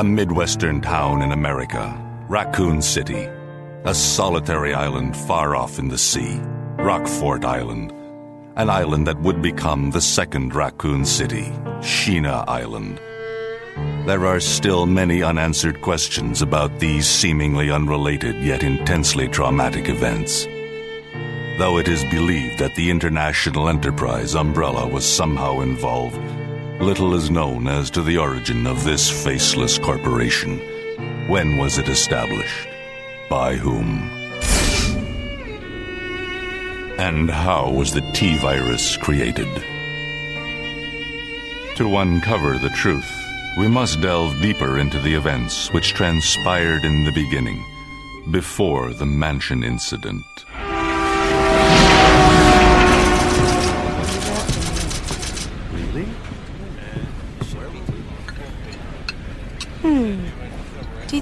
A Midwestern town in America, Raccoon City. A solitary island far off in the sea, Rockfort Island. An island that would become the second Raccoon City, Sheena Island. There are still many unanswered questions about these seemingly unrelated yet intensely traumatic events. Though it is believed that the international enterprise umbrella was somehow involved, little is known as to the origin of this faceless corporation. When was it established? By whom? And how was the T virus created? To uncover the truth, we must delve deeper into the events which transpired in the beginning, before the mansion incident.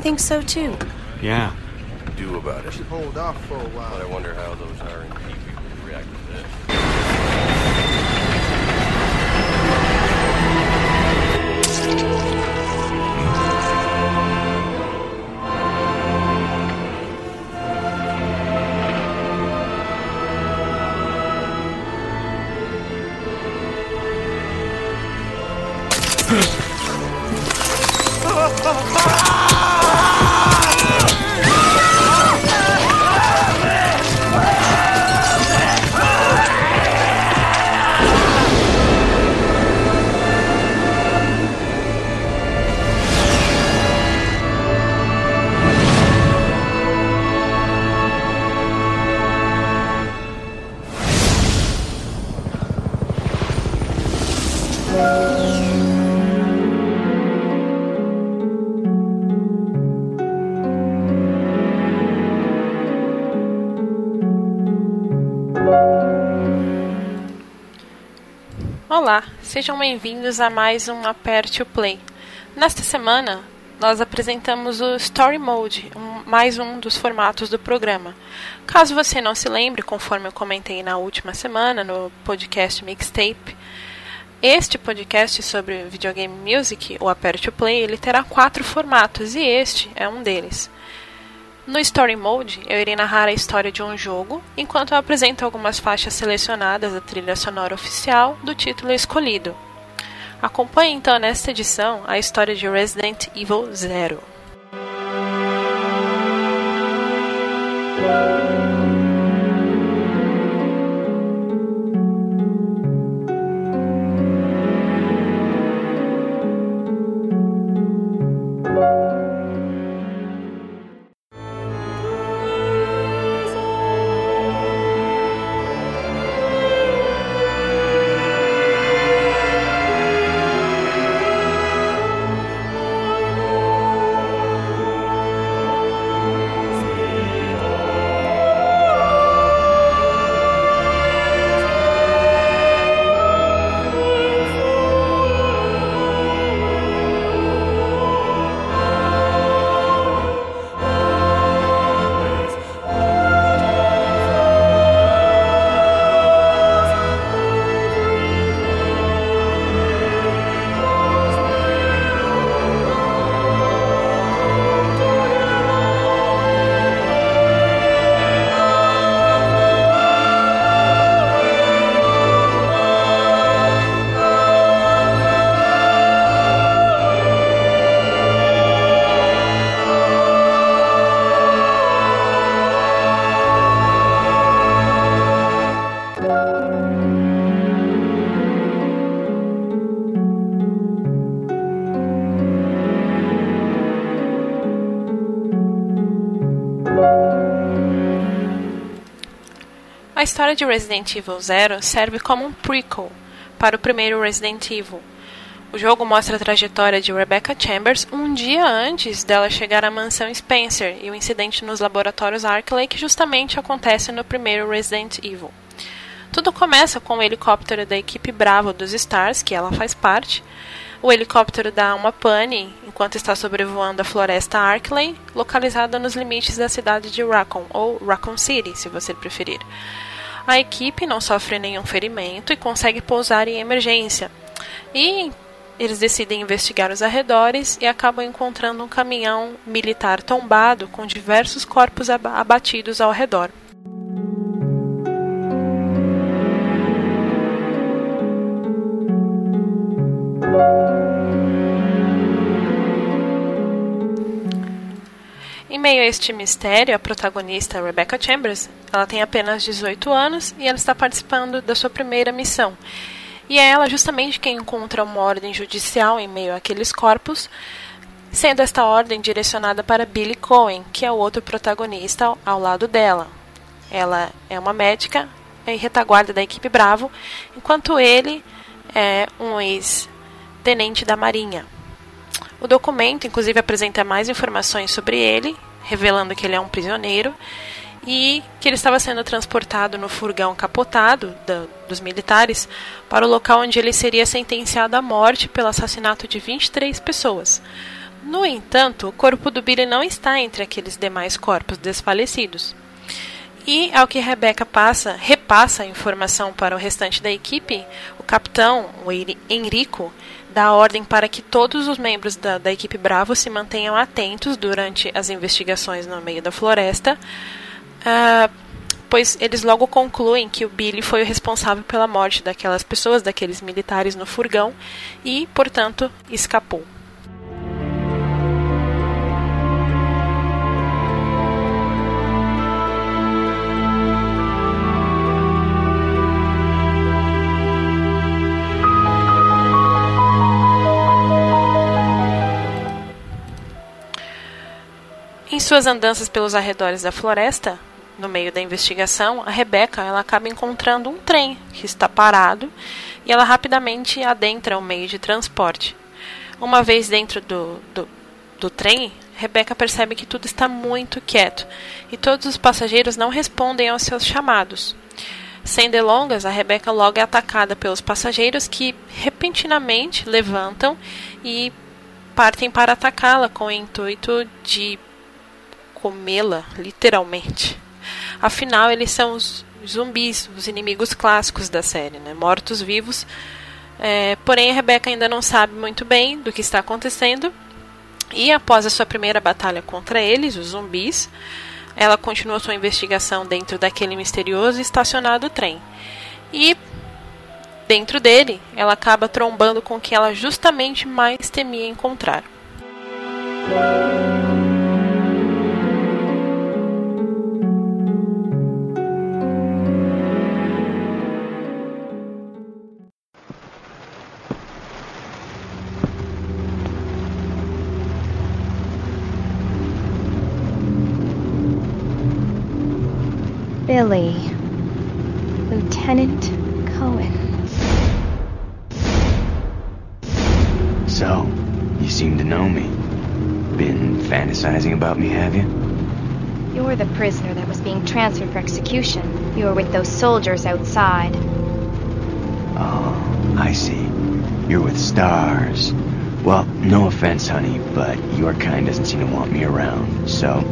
Think so too? Yeah. do about it. Should Hold off for a But I wonder how those R&D sejam bem-vindos a mais um Aperte o Play. Nesta semana, nós apresentamos o Story Mode, um- mais um dos formatos do programa. Caso você não se lembre, conforme eu comentei na última semana no podcast Mixtape, este podcast sobre videogame music, o Aperte o Play, ele terá quatro formatos e este é um deles. No Story Mode, eu irei narrar a história de um jogo, enquanto eu apresento algumas faixas selecionadas da trilha sonora oficial do título escolhido. Acompanhe então nesta edição a história de Resident Evil Zero. História de Resident Evil Zero serve como um prequel para o primeiro Resident Evil. O jogo mostra a trajetória de Rebecca Chambers um dia antes dela chegar à mansão Spencer e o incidente nos laboratórios Arkley que justamente acontece no primeiro Resident Evil. Tudo começa com o helicóptero da equipe Bravo dos Stars, que ela faz parte. O helicóptero dá uma pane enquanto está sobrevoando a floresta Arkley, localizada nos limites da cidade de Raccoon, ou Raccoon City, se você preferir. A equipe não sofre nenhum ferimento e consegue pousar em emergência. E eles decidem investigar os arredores e acabam encontrando um caminhão militar tombado com diversos corpos abatidos ao redor. Em meio a este mistério, a protagonista Rebecca Chambers, ela tem apenas 18 anos e ela está participando da sua primeira missão. E é ela justamente quem encontra uma ordem judicial em meio àqueles corpos, sendo esta ordem direcionada para Billy Cohen, que é o outro protagonista ao lado dela. Ela é uma médica e retaguarda da equipe Bravo, enquanto ele é um ex-tenente da Marinha. O documento, inclusive, apresenta mais informações sobre ele revelando que ele é um prisioneiro e que ele estava sendo transportado no furgão capotado da, dos militares para o local onde ele seria sentenciado à morte pelo assassinato de 23 pessoas. No entanto, o corpo do Billy não está entre aqueles demais corpos desfalecidos. E ao que Rebecca passa, repassa a informação para o restante da equipe, o capitão, o Enrico, dá ordem para que todos os membros da, da equipe Bravo se mantenham atentos durante as investigações no meio da floresta, uh, pois eles logo concluem que o Billy foi o responsável pela morte daquelas pessoas, daqueles militares no furgão, e, portanto, escapou. Em suas andanças pelos arredores da floresta, no meio da investigação, a Rebeca ela acaba encontrando um trem que está parado e ela rapidamente adentra o meio de transporte. Uma vez dentro do, do, do trem, Rebeca percebe que tudo está muito quieto e todos os passageiros não respondem aos seus chamados. Sem delongas, a Rebeca logo é atacada pelos passageiros que repentinamente levantam e partem para atacá-la com o intuito de comê-la, literalmente. Afinal, eles são os zumbis, os inimigos clássicos da série, né? mortos-vivos. É, porém, a Rebecca ainda não sabe muito bem do que está acontecendo. E após a sua primeira batalha contra eles, os zumbis, ela continua sua investigação dentro daquele misterioso e estacionado trem. E dentro dele, ela acaba trombando com o que ela justamente mais temia encontrar. Billy. Lieutenant Cohen. So, you seem to know me. Been fantasizing about me, have you? You're the prisoner that was being transferred for execution. You were with those soldiers outside. Oh, I see. You're with stars. Well, no offense, honey, but your kind doesn't seem to want me around, so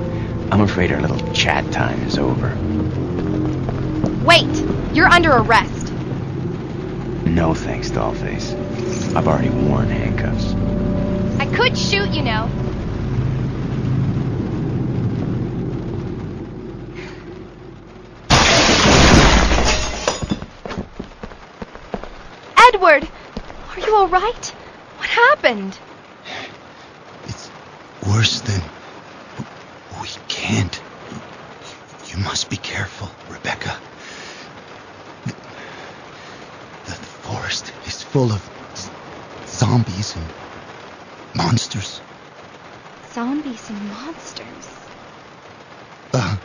I'm afraid our little chat time is over. Wait! You're under arrest. No thanks, Dollface. I've already worn handcuffs. I could shoot, you know. Edward! Are you alright? What happened? It's worse than... Can't. You must be careful, Rebecca. The forest is full of zombies and monsters. Zombies and monsters? Uh,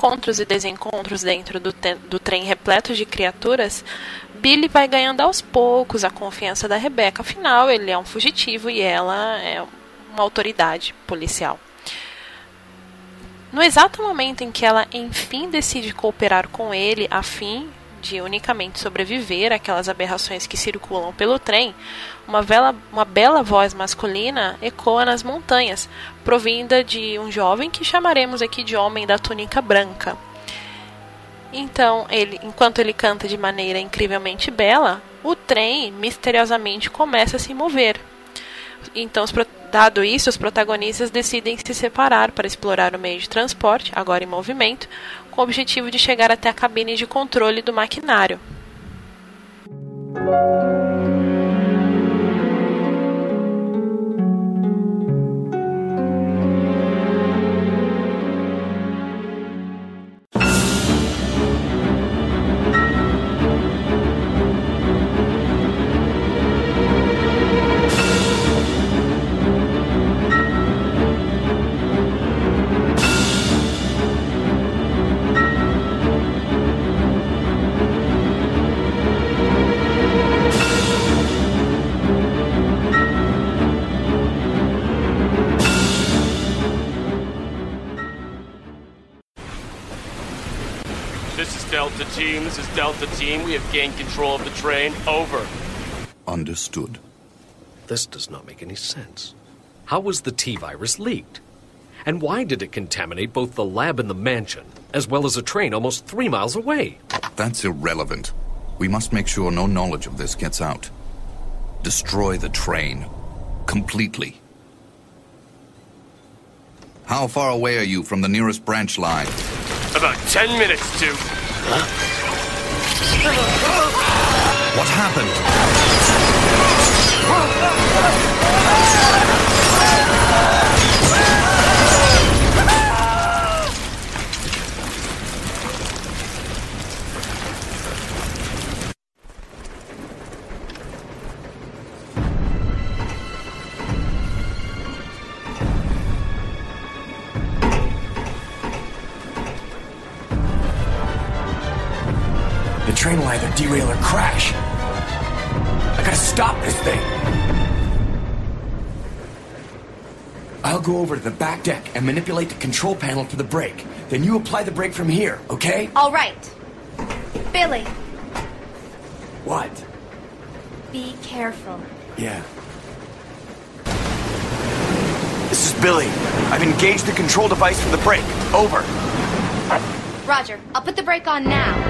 encontros e desencontros dentro do, do trem repleto de criaturas, Billy vai ganhando aos poucos a confiança da Rebecca. Afinal, ele é um fugitivo e ela é uma autoridade policial. No exato momento em que ela enfim decide cooperar com ele a fim de unicamente sobreviver àquelas aberrações que circulam pelo trem, uma, vela, uma bela voz masculina ecoa nas montanhas, provinda de um jovem que chamaremos aqui de Homem da Túnica Branca. Então, ele, enquanto ele canta de maneira incrivelmente bela, o trem misteriosamente começa a se mover. Então, dado isso, os protagonistas decidem se separar para explorar o meio de transporte, agora em movimento, com o objetivo de chegar até a cabine de controle do maquinário. Team. This is Delta Team. We have gained control of the train. Over. Understood. This does not make any sense. How was the T virus leaked? And why did it contaminate both the lab and the mansion, as well as a train almost three miles away? That's irrelevant. We must make sure no knowledge of this gets out. Destroy the train. Completely. How far away are you from the nearest branch line? About ten minutes to. Huh? What happened? Derail or crash. I gotta stop this thing. I'll go over to the back deck and manipulate the control panel for the brake. Then you apply the brake from here, okay? All right. Billy. What? Be careful. Yeah. This is Billy. I've engaged the control device for the brake. Over. Roger. I'll put the brake on now.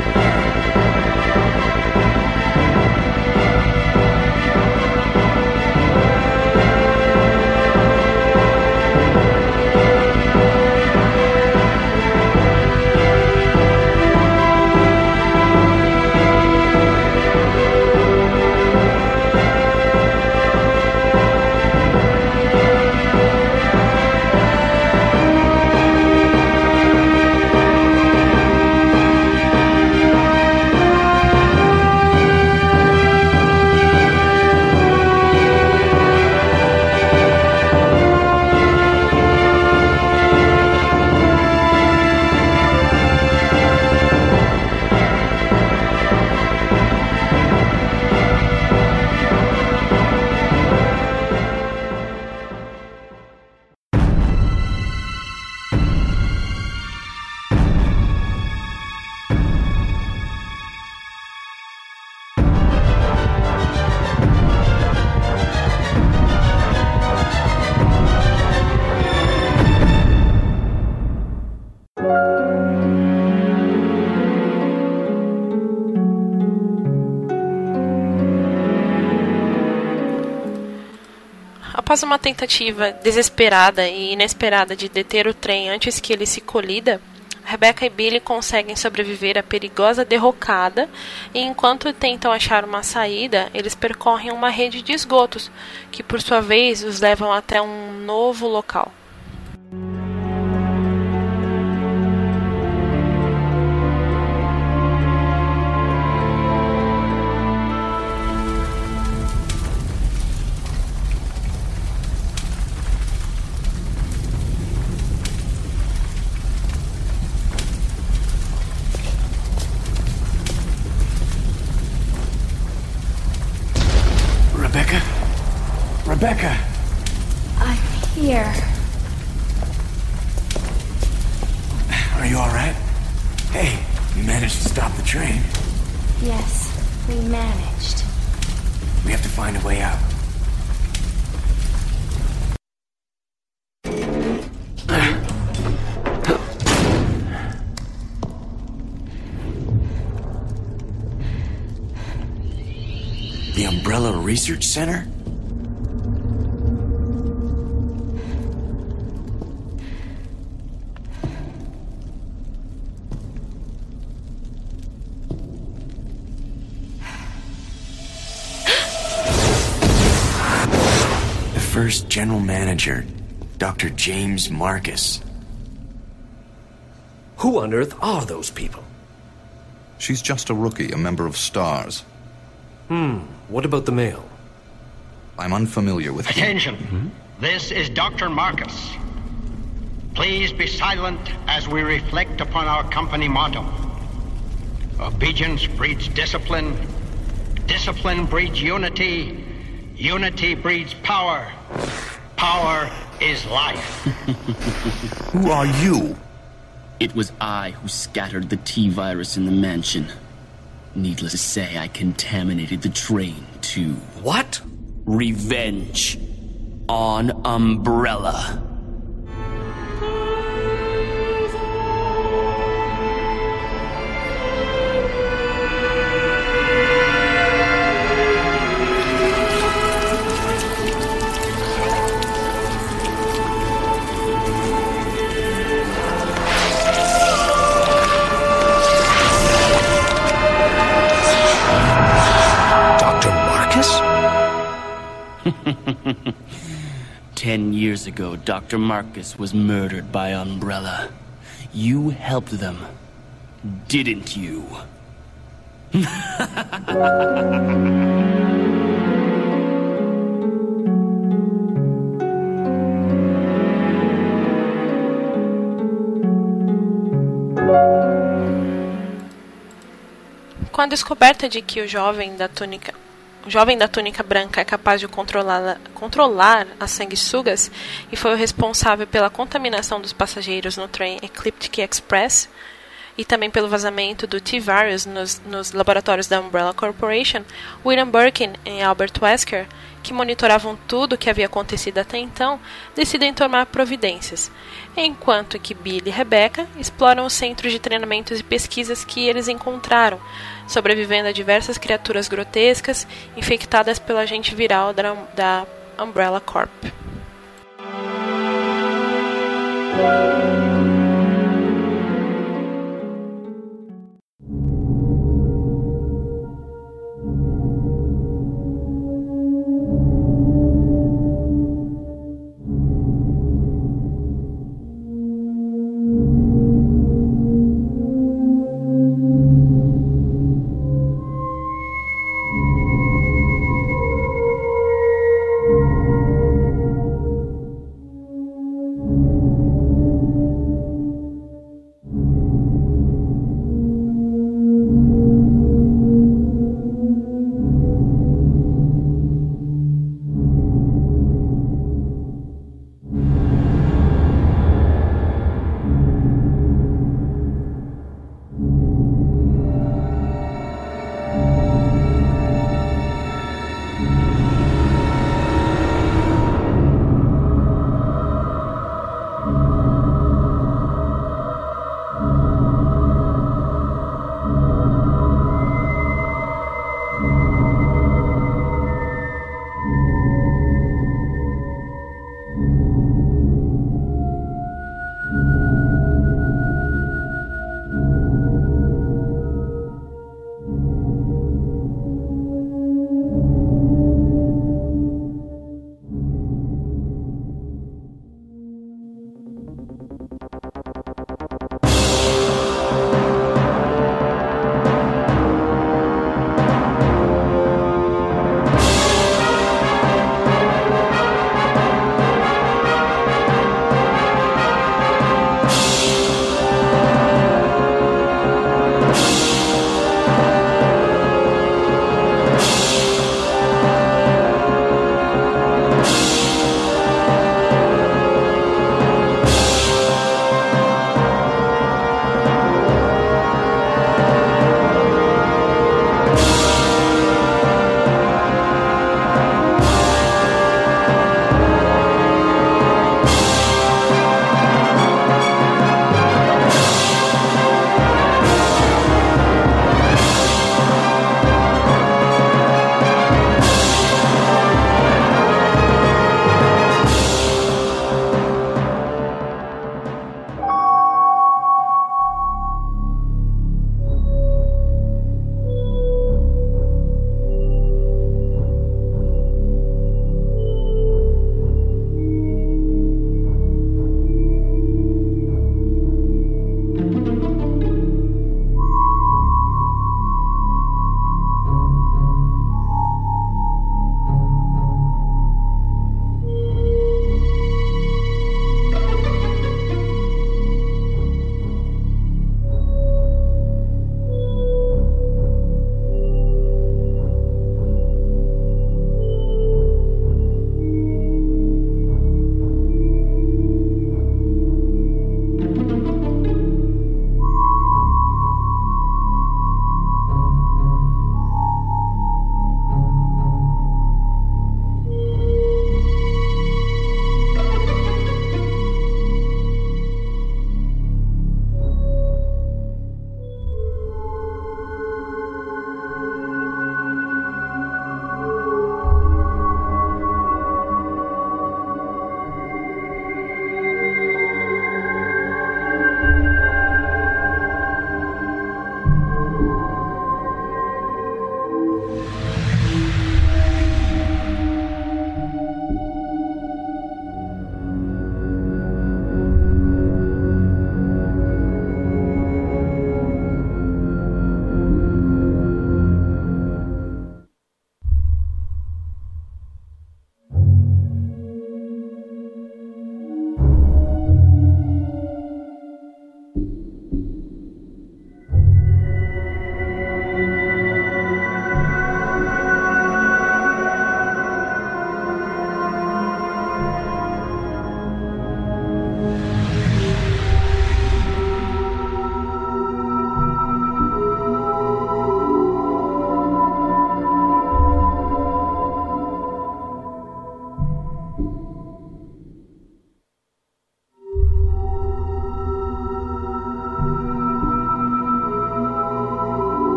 Após uma tentativa desesperada e inesperada de deter o trem antes que ele se colida, Rebecca e Billy conseguem sobreviver à perigosa derrocada e enquanto tentam achar uma saída, eles percorrem uma rede de esgotos, que por sua vez os levam até um novo local. Research Center? The first general manager, Dr. James Marcus. Who on earth are those people? She's just a rookie, a member of STARS. Hmm, what about the male? I'm unfamiliar with him. Attention. This is Dr. Marcus. Please be silent as we reflect upon our company motto. Obedience breeds discipline. Discipline breeds unity. Unity breeds power. Power is life. Who are you? It was I who scattered the T virus in the mansion. Needless to say, I contaminated the train, too. What? Revenge. On Umbrella. Ten years ago, Dr. Marcus was murdered by Umbrella. You helped them, didn't you? Com a descoberta de que o jovem da túnica o jovem da túnica branca é capaz de controlar, as sanguessugas e foi o responsável pela contaminação dos passageiros no trem Ecliptic Express e também pelo vazamento do T-Virus nos, nos laboratórios da Umbrella Corporation, William Birkin e Albert Wesker, que monitoravam tudo o que havia acontecido até então, decidem tomar providências, enquanto que Billy e Rebecca exploram os centros de treinamentos e pesquisas que eles encontraram, sobrevivendo a diversas criaturas grotescas infectadas pelo agente viral da, da Umbrella Corp.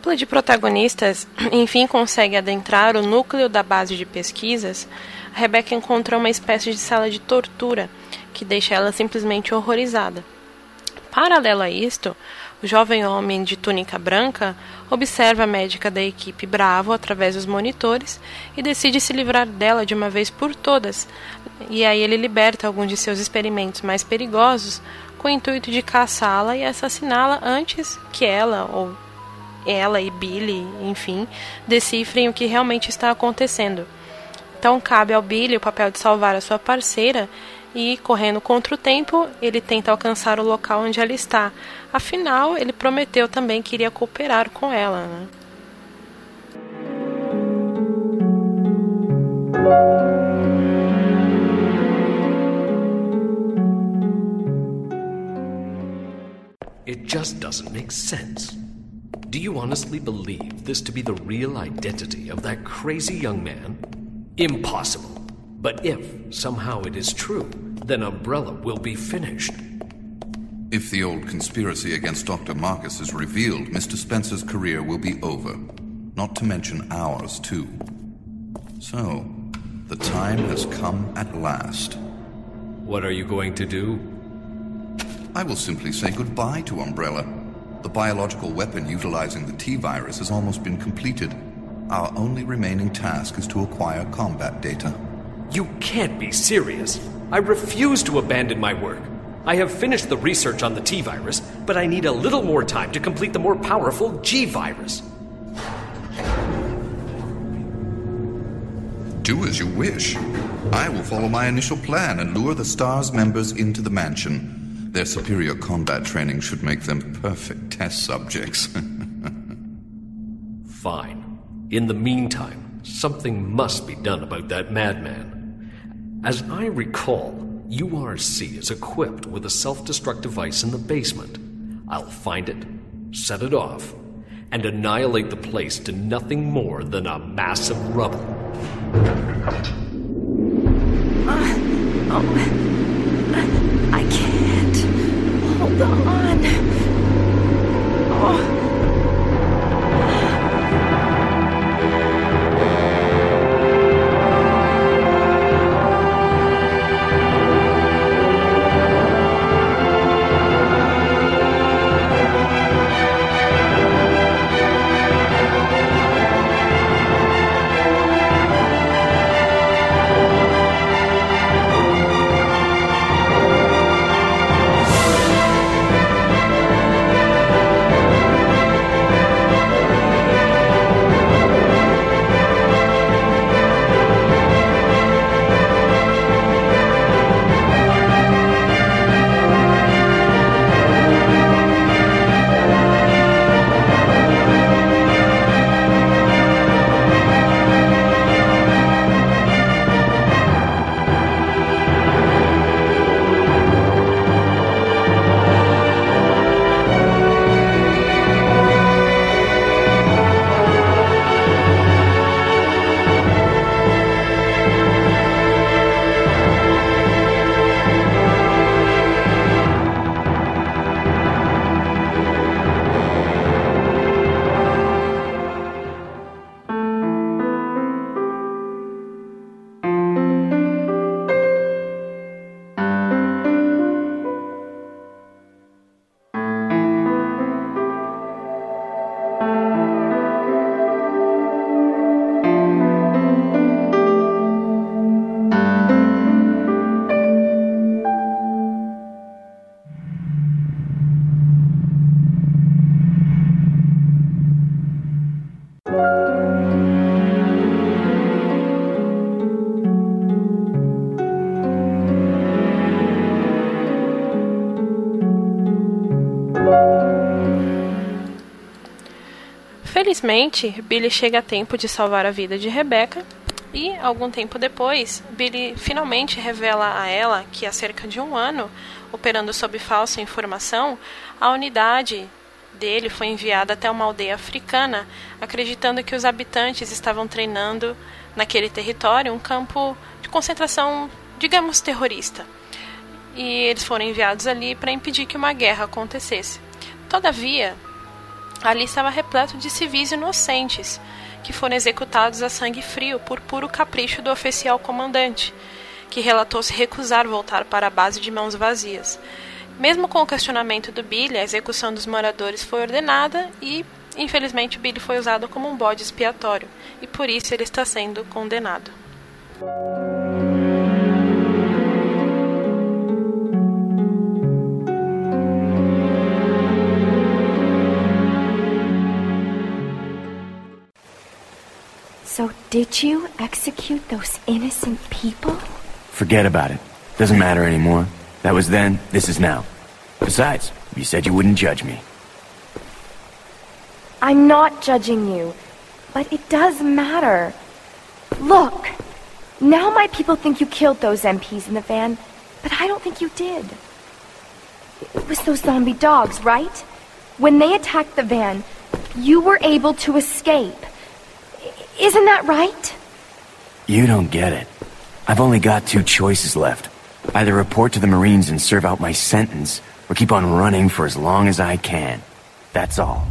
dupla de protagonistas enfim consegue adentrar o núcleo da base de pesquisas, Rebecca encontra uma espécie de sala de tortura que deixa ela simplesmente horrorizada. Paralelo a isto, o jovem homem de túnica branca observa a médica da equipe Bravo através dos monitores e decide se livrar dela de uma vez por todas. E aí ele liberta alguns de seus experimentos mais perigosos com o intuito de caçá-la e assassiná-la antes que ela ou ela e Billy, enfim, decifrem o que realmente está acontecendo. Então cabe ao Billy o papel de salvar a sua parceira e, correndo contra o tempo, ele tenta alcançar o local onde ela está. Afinal, ele prometeu também que iria cooperar com ela. Né? It just doesn't make sense. Do you honestly believe this to be the real identity of that crazy young man? Impossible. But if somehow it is true, then Umbrella will be finished. If the old conspiracy against Dr. Marcus is revealed, Mr. Spencer's career will be over. Not to mention ours, too. So, the time has come at last. What are you going to do? I will simply say goodbye to Umbrella. The biological weapon utilizing the T virus has almost been completed. Our only remaining task is to acquire combat data. You can't be serious. I refuse to abandon my work. I have finished the research on the T virus, but I need a little more time to complete the more powerful G virus. Do as you wish. I will follow my initial plan and lure the STARS members into the mansion. Their superior combat training should make them perfect test subjects. Fine. In the meantime, something must be done about that madman. As I recall, URC is equipped with a self destruct device in the basement. I'll find it, set it off, and annihilate the place to nothing more than a mass of rubble. Uh, oh, I can't. On. Oh. Felizmente, Billy chega a tempo de salvar a vida de Rebecca e, algum tempo depois, Billy finalmente revela a ela que há cerca de um ano, operando sob falsa informação, a unidade dele foi enviada até uma aldeia africana, acreditando que os habitantes estavam treinando naquele território um campo de concentração, digamos, terrorista. E eles foram enviados ali para impedir que uma guerra acontecesse. Todavia, Ali estava repleto de civis inocentes, que foram executados a sangue frio por puro capricho do oficial comandante, que relatou se recusar voltar para a base de mãos vazias. Mesmo com o questionamento do Billy, a execução dos moradores foi ordenada e, infelizmente, o Billy foi usado como um bode expiatório, e por isso ele está sendo condenado. So, did you execute those innocent people? Forget about it. Doesn't matter anymore. That was then, this is now. Besides, you said you wouldn't judge me. I'm not judging you, but it does matter. Look, now my people think you killed those MPs in the van, but I don't think you did. It was those zombie dogs, right? When they attacked the van, you were able to escape. Isn't that right? You don't get it. I've only got two choices left. Either report to the Marines and serve out my sentence, or keep on running for as long as I can. That's all.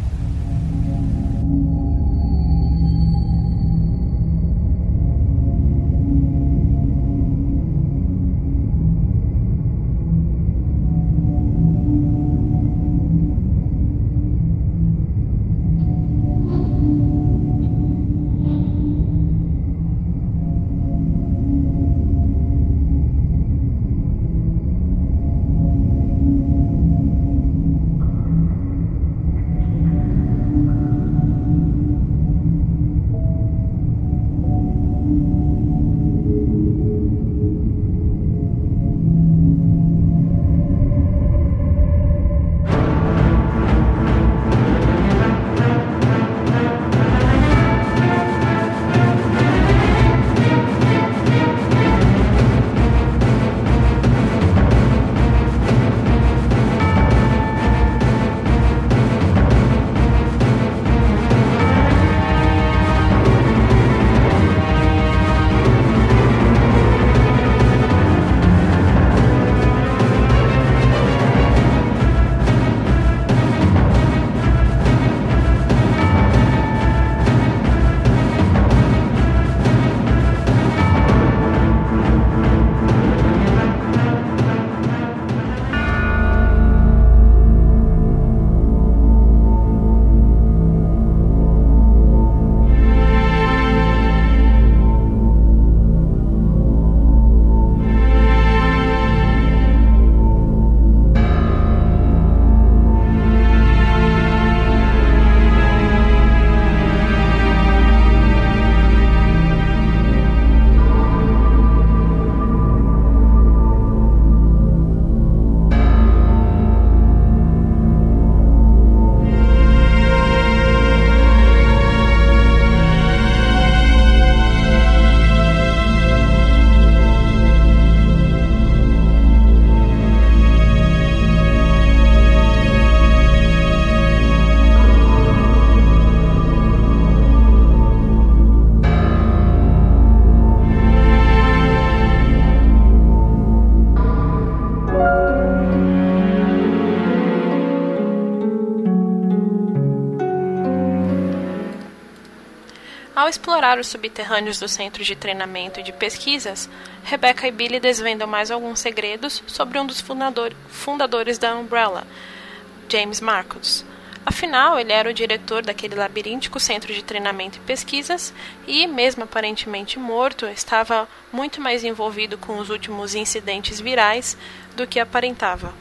Ao explorar os subterrâneos do centro de treinamento e de pesquisas, Rebecca e Billy desvendam mais alguns segredos sobre um dos fundador- fundadores da Umbrella, James Marcus. Afinal, ele era o diretor daquele labiríntico centro de treinamento e pesquisas e, mesmo aparentemente morto, estava muito mais envolvido com os últimos incidentes virais do que aparentava.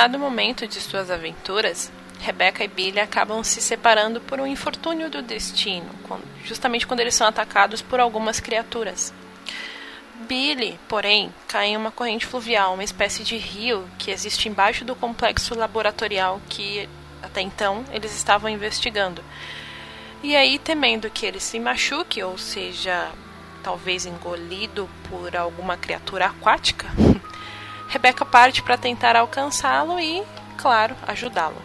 Determinado momento de suas aventuras, Rebecca e Billy acabam se separando por um infortúnio do destino, justamente quando eles são atacados por algumas criaturas. Billy, porém, cai em uma corrente fluvial, uma espécie de rio que existe embaixo do complexo laboratorial que até então eles estavam investigando. E aí, temendo que ele se machuque, ou seja, talvez engolido por alguma criatura aquática, Rebecca parte para tentar alcançá-lo e, claro, ajudá-lo.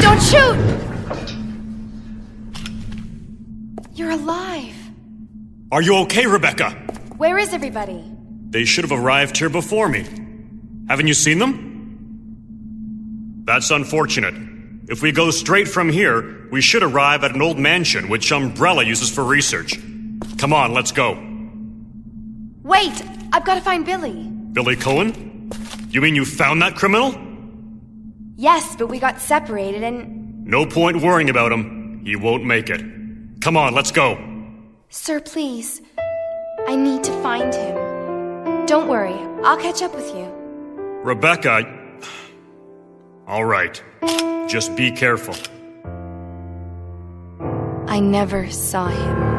Don't shoot! You're alive. Are you okay, Rebecca? Where is everybody? They should have arrived here before me. Haven't you seen them? That's unfortunate. If we go straight from here, we should arrive at an old mansion which Umbrella uses for research. Come on, let's go. Wait! I've got to find Billy. Billy Cohen? You mean you found that criminal? Yes, but we got separated and. No point worrying about him. He won't make it. Come on, let's go. Sir, please. I need to find him. Don't worry, I'll catch up with you. Rebecca. All right. Just be careful. I never saw him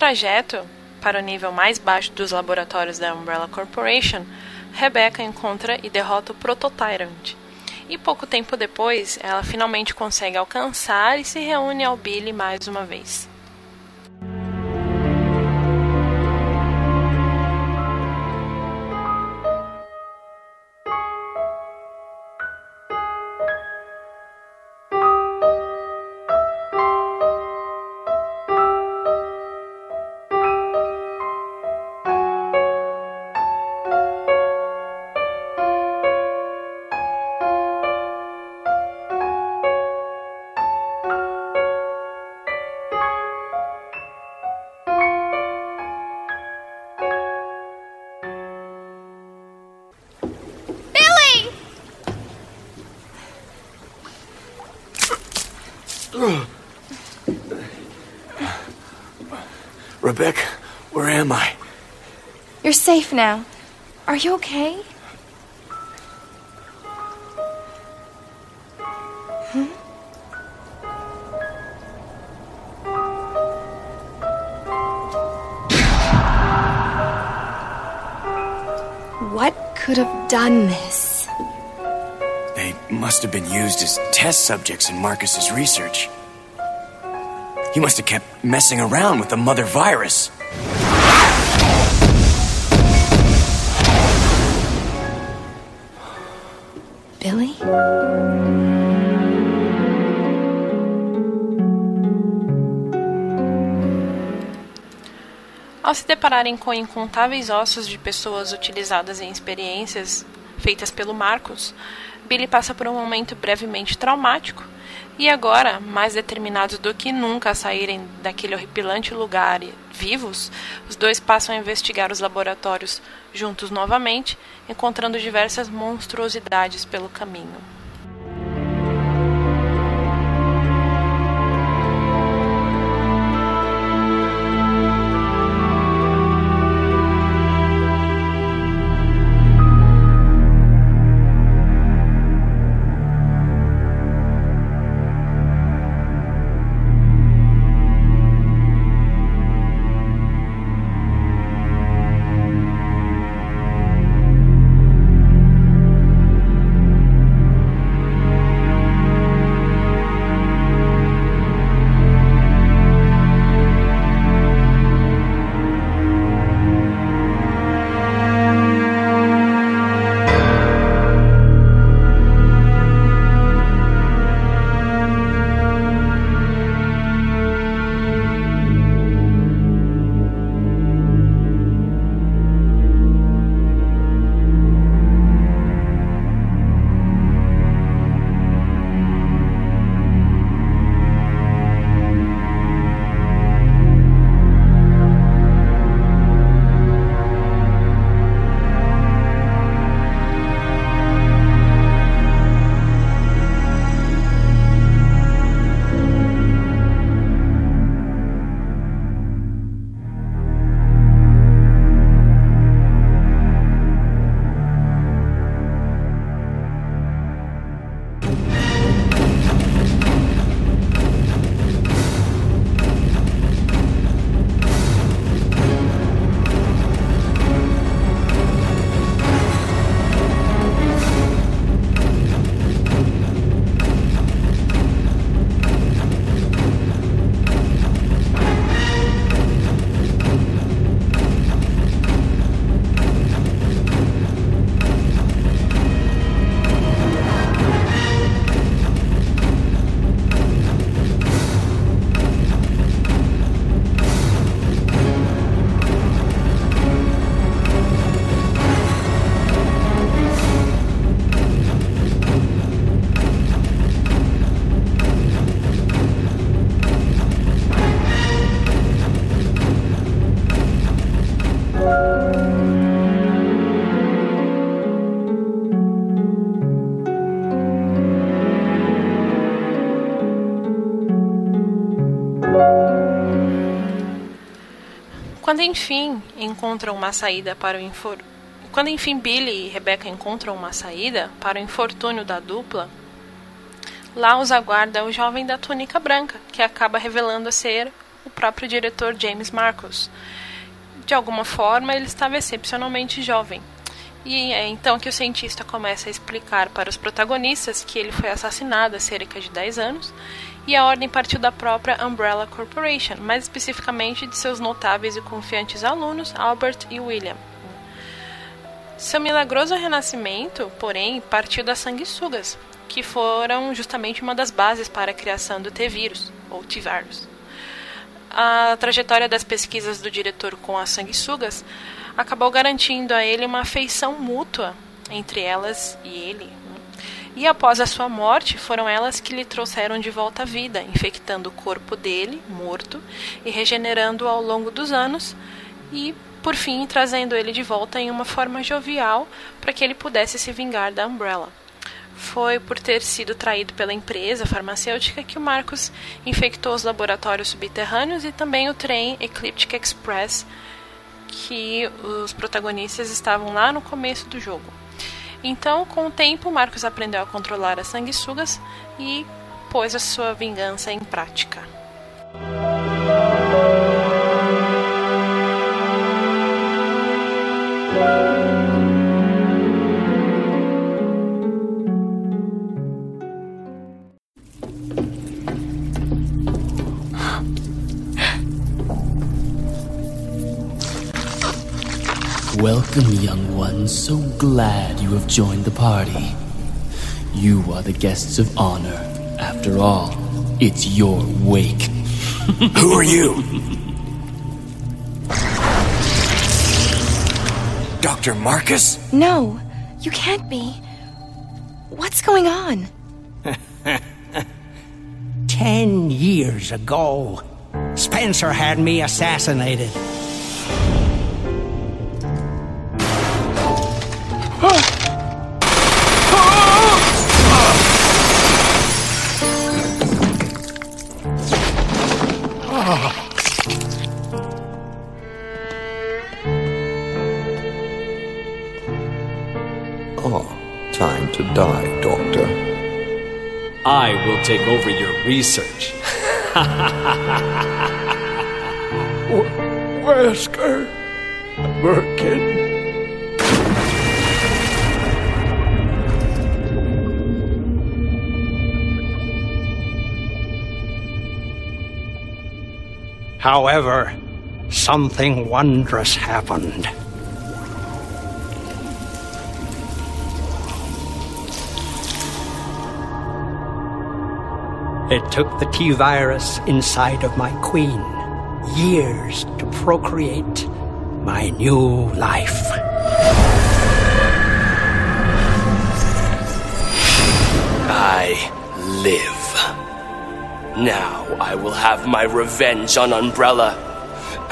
trajeto para o nível mais baixo dos laboratórios da Umbrella Corporation, Rebecca encontra e derrota o Prototyrant. E pouco tempo depois, ela finalmente consegue alcançar e se reúne ao Billy mais uma vez. Rebecca, where am I? You're safe now. Are you okay? Hmm? What could have done this? They must have been used as test subjects in Marcus's research. He must have kept messing around with the mother virus. Billy? Ao se depararem com incontáveis ossos de pessoas utilizadas em experiências feitas pelo Marcos, Billy passa por um momento brevemente traumático e agora, mais determinados do que nunca a saírem daquele horripilante lugar vivos, os dois passam a investigar os laboratórios juntos novamente, encontrando diversas monstruosidades pelo caminho. Quando enfim encontram uma saída para o infor... Quando enfim Billy e Rebecca encontram uma saída para o infortúnio da dupla, lá os aguarda o jovem da túnica branca, que acaba revelando ser o próprio diretor James Marcos. De alguma forma, ele estava excepcionalmente jovem. E é então que o cientista começa a explicar para os protagonistas que ele foi assassinado há cerca de 10 anos e a ordem partiu da própria Umbrella Corporation, mais especificamente de seus notáveis e confiantes alunos Albert e William. Seu milagroso renascimento, porém, partiu das sanguessugas, que foram justamente uma das bases para a criação do T-vírus, ou T-virus. A trajetória das pesquisas do diretor com as sanguessugas acabou garantindo a ele uma afeição mútua entre elas e ele. E após a sua morte, foram elas que lhe trouxeram de volta à vida, infectando o corpo dele, morto, e regenerando-o ao longo dos anos, e por fim trazendo ele de volta em uma forma jovial para que ele pudesse se vingar da Umbrella. Foi por ter sido traído pela empresa farmacêutica que o Marcos infectou os laboratórios subterrâneos e também o trem Ecliptic Express, que os protagonistas estavam lá no começo do jogo. Então, com o tempo, Marcos aprendeu a controlar as sanguessugas e pôs a sua vingança em prática. Welcome, young ones. So glad you have joined the party. You are the guests of honor. After all, it's your wake. Who are you? Dr. Marcus? No, you can't be. What's going on? Ten years ago, Spencer had me assassinated. Will take over your research. Wesker, Birkin. However, something wondrous happened. It took the T virus inside of my queen years to procreate my new life. I live. Now I will have my revenge on Umbrella,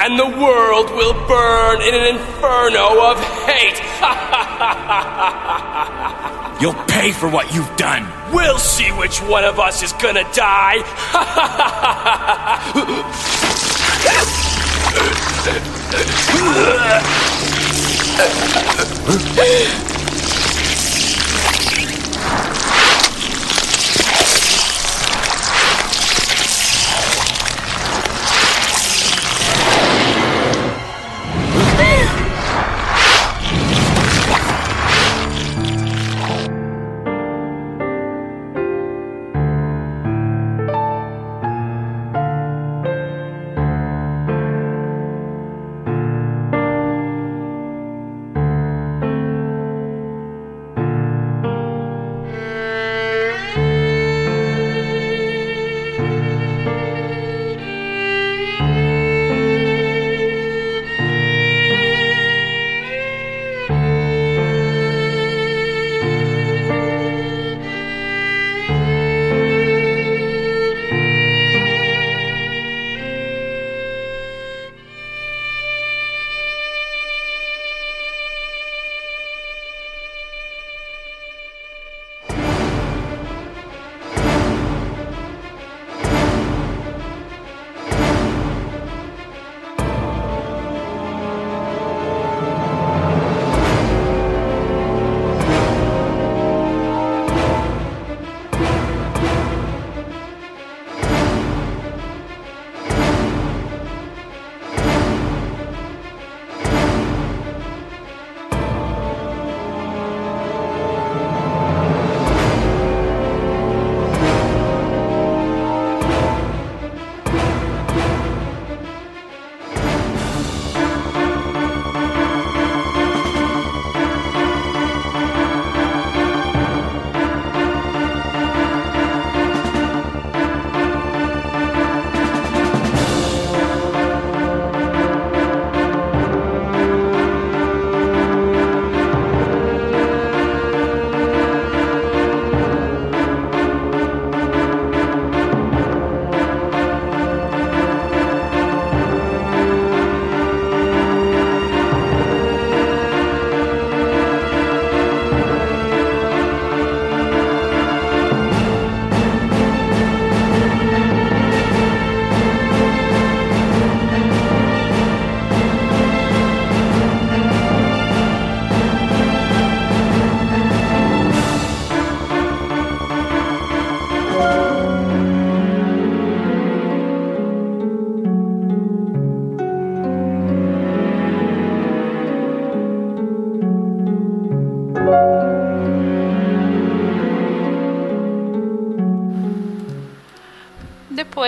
and the world will burn in an inferno of hate. You'll pay for what you've done. We'll see which one of us is gonna die.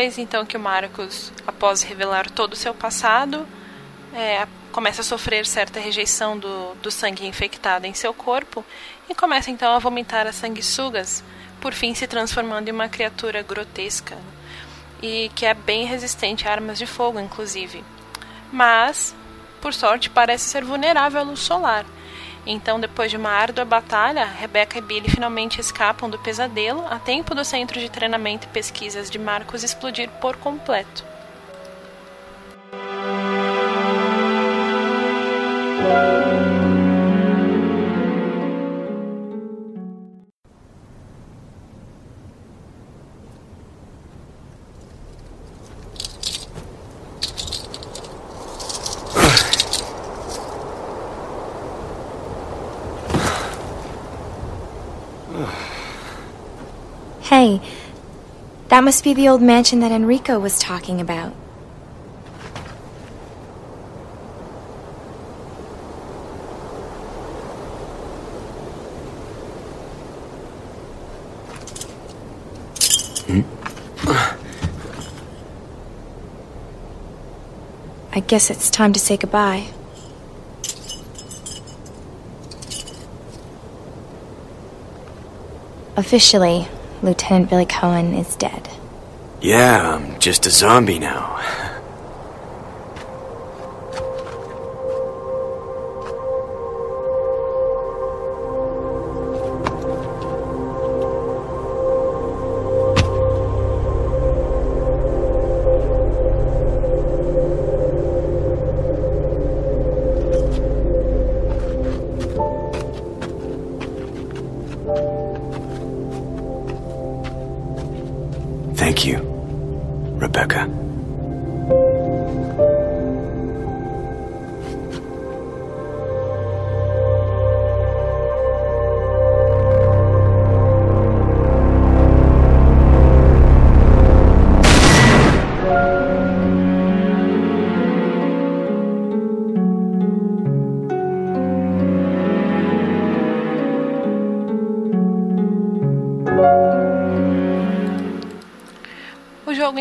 Depois, então, que o Marcos, após revelar todo o seu passado, é, começa a sofrer certa rejeição do, do sangue infectado em seu corpo e começa então a vomitar as sanguessugas, por fim se transformando em uma criatura grotesca e que é bem resistente a armas de fogo, inclusive. Mas, por sorte, parece ser vulnerável à luz solar. Então, depois de uma árdua batalha, Rebecca e Billy finalmente escapam do pesadelo a tempo do centro de treinamento e pesquisas de Marcos explodir por completo. Hey, that must be the old mansion that Enrico was talking about. I guess it's time to say goodbye. Officially, Lieutenant Billy Cohen is dead. Yeah, I'm just a zombie now.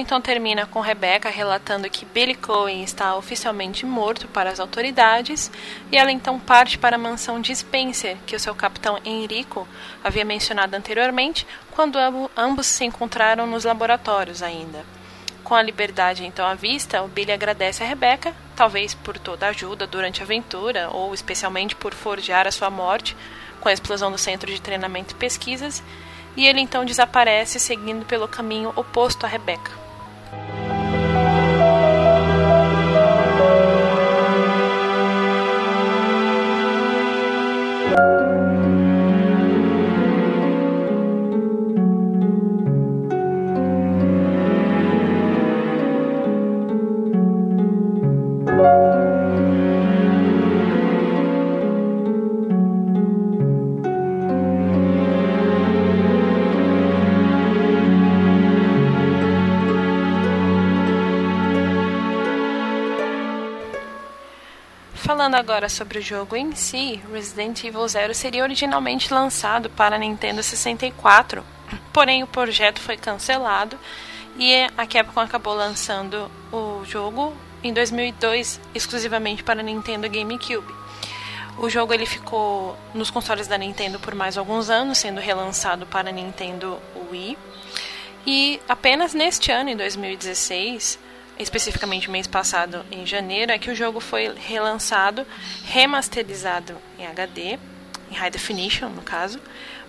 Então termina com Rebecca relatando que Billy Cohen está oficialmente morto para as autoridades e ela então parte para a mansão de Spencer, que o seu capitão Enrico havia mencionado anteriormente, quando ambo- ambos se encontraram nos laboratórios ainda. Com a liberdade então à vista, o Billy agradece a Rebecca, talvez por toda a ajuda durante a aventura ou especialmente por forjar a sua morte com a explosão do centro de treinamento e pesquisas, e ele então desaparece seguindo pelo caminho oposto a Rebecca. Falando agora sobre o jogo em si, Resident Evil Zero seria originalmente lançado para Nintendo 64, porém o projeto foi cancelado e a Capcom acabou lançando o jogo em 2002 exclusivamente para Nintendo GameCube. O jogo ele ficou nos consoles da Nintendo por mais alguns anos, sendo relançado para Nintendo Wii. E apenas neste ano, em 2016, especificamente mês passado, em janeiro, é que o jogo foi relançado, remasterizado em HD, em High Definition, no caso,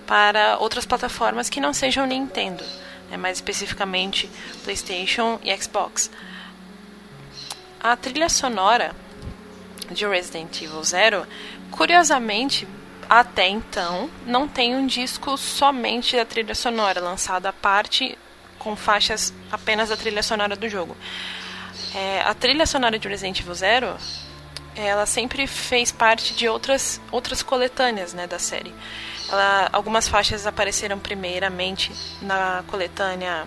para outras plataformas que não sejam Nintendo, né, mais especificamente PlayStation e Xbox. A trilha sonora de Resident Evil Zero, curiosamente, até então, não tem um disco somente da trilha sonora, lançado à parte com faixas apenas da trilha sonora do jogo. É, a trilha sonora de Resident Evil Zero, ela sempre fez parte de outras, outras coletâneas né, da série. Ela, algumas faixas apareceram primeiramente na coletânea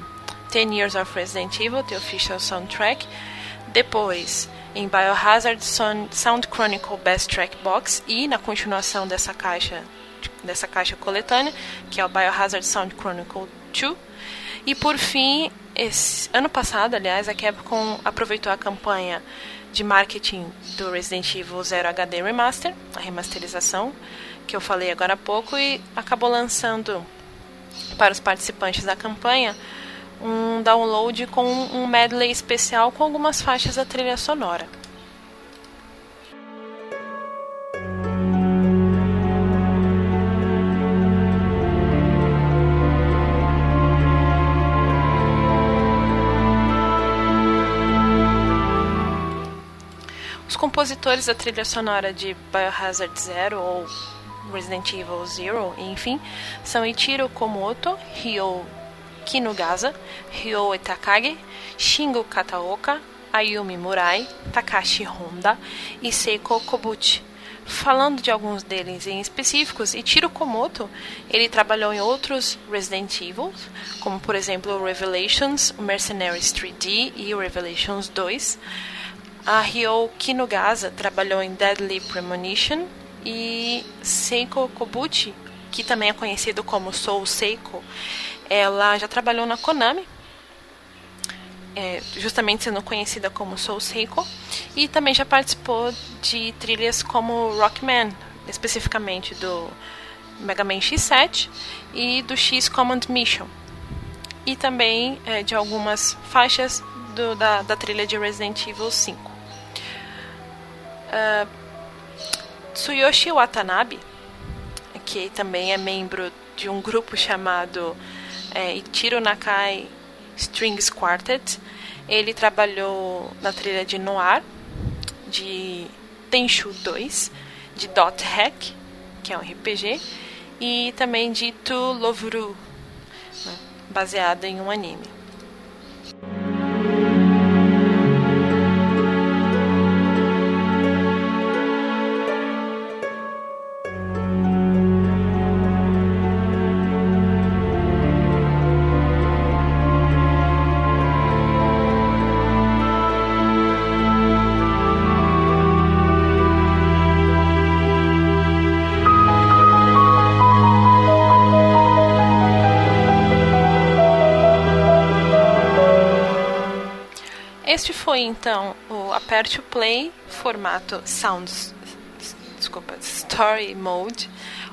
10 Years of Resident Evil, The Official Soundtrack. Depois, em Biohazard Sound Chronicle Best Track Box e na continuação dessa caixa dessa caixa coletânea, que é o Biohazard Sound Chronicle 2. E por fim, esse ano passado, aliás, a Capcom aproveitou a campanha de marketing do Resident Evil 0 HD Remaster, a remasterização que eu falei agora há pouco, e acabou lançando para os participantes da campanha um download com um medley especial com algumas faixas da trilha sonora. Compositores da trilha sonora de Biohazard Zero ou Resident Evil Zero, enfim, são Ichiro Komoto, Ryo Kinugasa, Ryo Takage, Shingo Kataoka, Ayumi Murai, Takashi Honda e Seiko Kobuchi. Falando de alguns deles em específicos, Ichiro Komoto, ele trabalhou em outros Resident Evil, como por exemplo Revelations, Mercenaries 3D e Revelations 2. A Ryo Kinugasa trabalhou em Deadly Premonition e Seiko Kobuchi, que também é conhecido como Soul Seiko, ela já trabalhou na Konami, é, justamente sendo conhecida como Soul Seiko, e também já participou de trilhas como Rockman, especificamente do Mega Man X7 e do X Command Mission, e também é, de algumas faixas do, da, da, trilha de Resident Evil 5. Uh, Tsuyoshi Watanabe, que também é membro de um grupo chamado é, Ichiro Nakai Strings Quartet. Ele trabalhou na trilha de Noir, de Tenchu 2, de Dot Hack, que é um RPG, e também de Tu Lovuru, né, baseado em um anime. Foi então o Aperte o Play, formato Sounds, desculpa, Story Mode,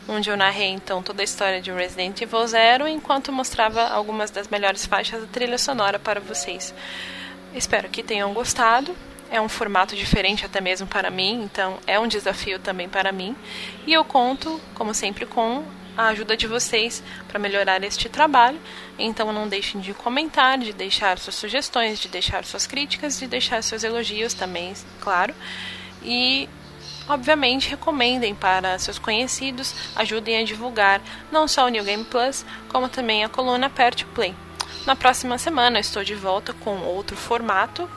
onde eu narrei então toda a história de Resident Evil Zero, enquanto mostrava algumas das melhores faixas da trilha sonora para vocês. Espero que tenham gostado. É um formato diferente até mesmo para mim, então é um desafio também para mim. E eu conto, como sempre, com a ajuda de vocês para melhorar este trabalho. Então não deixem de comentar, de deixar suas sugestões, de deixar suas críticas, de deixar seus elogios também, claro. E obviamente recomendem para seus conhecidos, ajudem a divulgar não só o New Game Plus, como também a coluna Aperte Play. Na próxima semana estou de volta com outro formato,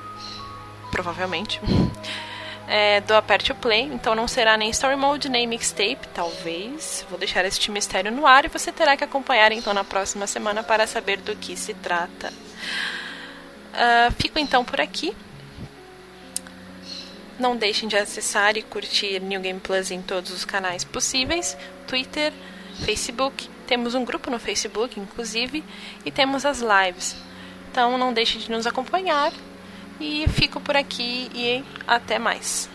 provavelmente. é, do Aperte o Play, então não será nem Story Mode nem Mixtape, talvez. Vou deixar este mistério no ar e você terá que acompanhar então na próxima semana para saber do que se trata. Uh, fico então por aqui. Não deixem de acessar e curtir New Game Plus em todos os canais possíveis: Twitter, Facebook. Temos um grupo no Facebook, inclusive, e temos as lives. Então não deixem de nos acompanhar e fico por aqui e até mais.